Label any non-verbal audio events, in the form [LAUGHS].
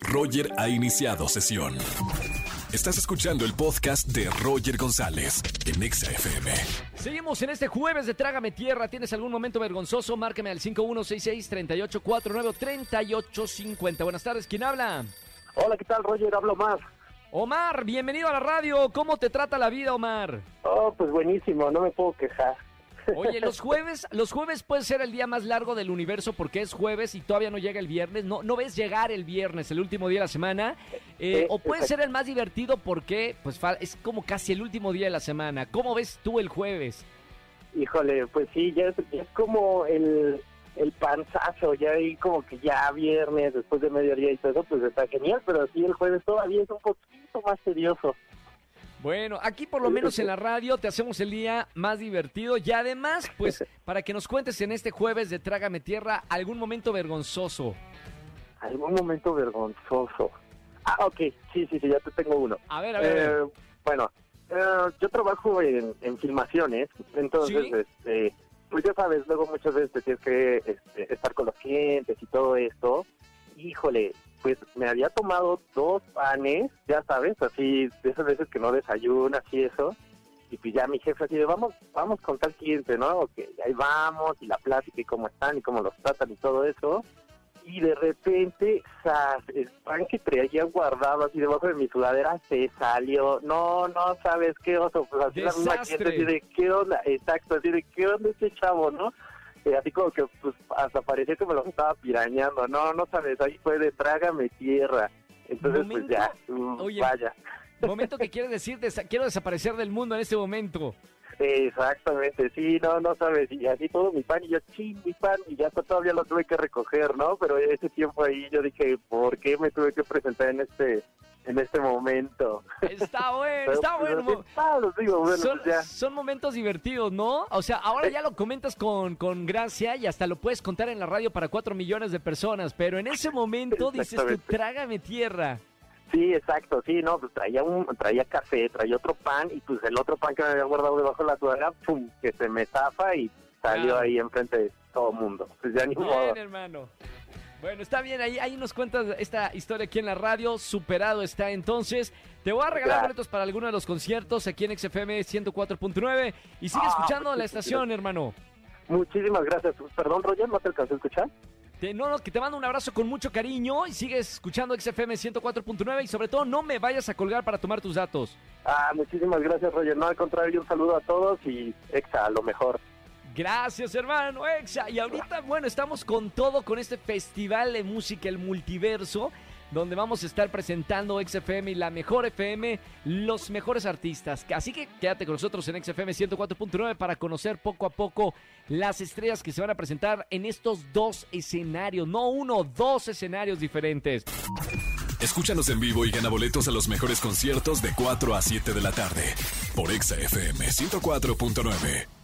Roger ha iniciado sesión. Estás escuchando el podcast de Roger González en Exa FM. Seguimos en este jueves de Trágame Tierra. ¿Tienes algún momento vergonzoso? Márcame al 5166-3849-3850. Buenas tardes, ¿quién habla? Hola, ¿qué tal, Roger? Hablo más. Omar, bienvenido a la radio. ¿Cómo te trata la vida, Omar? Oh, pues buenísimo, no me puedo quejar. Oye, los jueves, los jueves puede ser el día más largo del universo porque es jueves y todavía no llega el viernes. No, no ves llegar el viernes, el último día de la semana. Eh, o puede exacto. ser el más divertido porque pues es como casi el último día de la semana. ¿Cómo ves tú el jueves? Híjole, pues sí, ya es, ya es como el, el panzazo, ya ahí como que ya viernes, después de mediodía y todo eso, pues está genial, pero sí, el jueves todavía es un poquito más tedioso. Bueno, aquí por lo menos en la radio te hacemos el día más divertido y además, pues, [LAUGHS] para que nos cuentes en este jueves de Trágame Tierra algún momento vergonzoso. Algún momento vergonzoso. Ah, ok, sí, sí, sí, ya te tengo uno. A ver, a ver. a ver. Eh, bueno, eh, yo trabajo en, en filmaciones, entonces, Sí. este, pues ya sabes, luego muchas veces te tienes que este, estar con los clientes y todo esto. Híjole, pues me había tomado dos panes, ya sabes, así, de esas veces que no desayunas y eso. Y pues ya mi jefe así de, vamos, vamos con tal cliente, ¿no? Ok, ahí vamos, y la plática y cómo están y cómo los tratan y todo eso y de repente ¡zas! el pan que traía guardado así debajo de mi sudadera se salió. No, no sabes qué oso. Pues así la misma gente, así de qué onda, exacto, así de qué onda este chavo, ¿no? Eh, así como que pues hasta parecía que me lo estaba pirañando. No, no sabes, ahí fue de trágame tierra. Entonces pues ya, mm, Oye, vaya. Momento que quieres decir, desa- quiero desaparecer del mundo en este momento. Exactamente, sí, no, no sabes, y así todo mi pan, y yo, ching, mi pan, y ya todavía lo tuve que recoger, ¿no? Pero ese tiempo ahí yo dije, ¿por qué me tuve que presentar en este en este momento? Está [LAUGHS] bueno, está pues, bueno. así, los digo, bueno, son, pues son momentos divertidos, ¿no? O sea, ahora ya lo comentas con, con gracia y hasta lo puedes contar en la radio para cuatro millones de personas, pero en ese momento [LAUGHS] dices tú, trágame tierra. Sí, exacto, sí, no, pues traía un, traía café, traía otro pan, y pues el otro pan que me había guardado debajo de la sudadera, pum, que se me zafa y salió ahí enfrente de todo el mundo. Pues ya ni modo. Bien, hermano. Bueno, está bien, ahí, ahí nos cuentas esta historia aquí en la radio, superado está entonces. Te voy a regalar boletos para alguno de los conciertos aquí en XFM 104.9 y sigue Ah, escuchando la estación, hermano. Muchísimas gracias. Perdón, Roger, ¿no te alcancé a escuchar? Te, no, no, que te mando un abrazo con mucho cariño y sigues escuchando XFM 104.9 y sobre todo no me vayas a colgar para tomar tus datos. Ah, muchísimas gracias, Roger. No, al contrario, un saludo a todos y exa, a lo mejor. Gracias, hermano Exa. Y ahorita, bueno, estamos con todo con este festival de música, el multiverso, donde vamos a estar presentando XFM y la mejor FM, los mejores artistas. Así que quédate con nosotros en XFM 104.9 para conocer poco a poco las estrellas que se van a presentar en estos dos escenarios, no uno, dos escenarios diferentes. Escúchanos en vivo y gana boletos a los mejores conciertos de 4 a 7 de la tarde por Exa FM 104.9.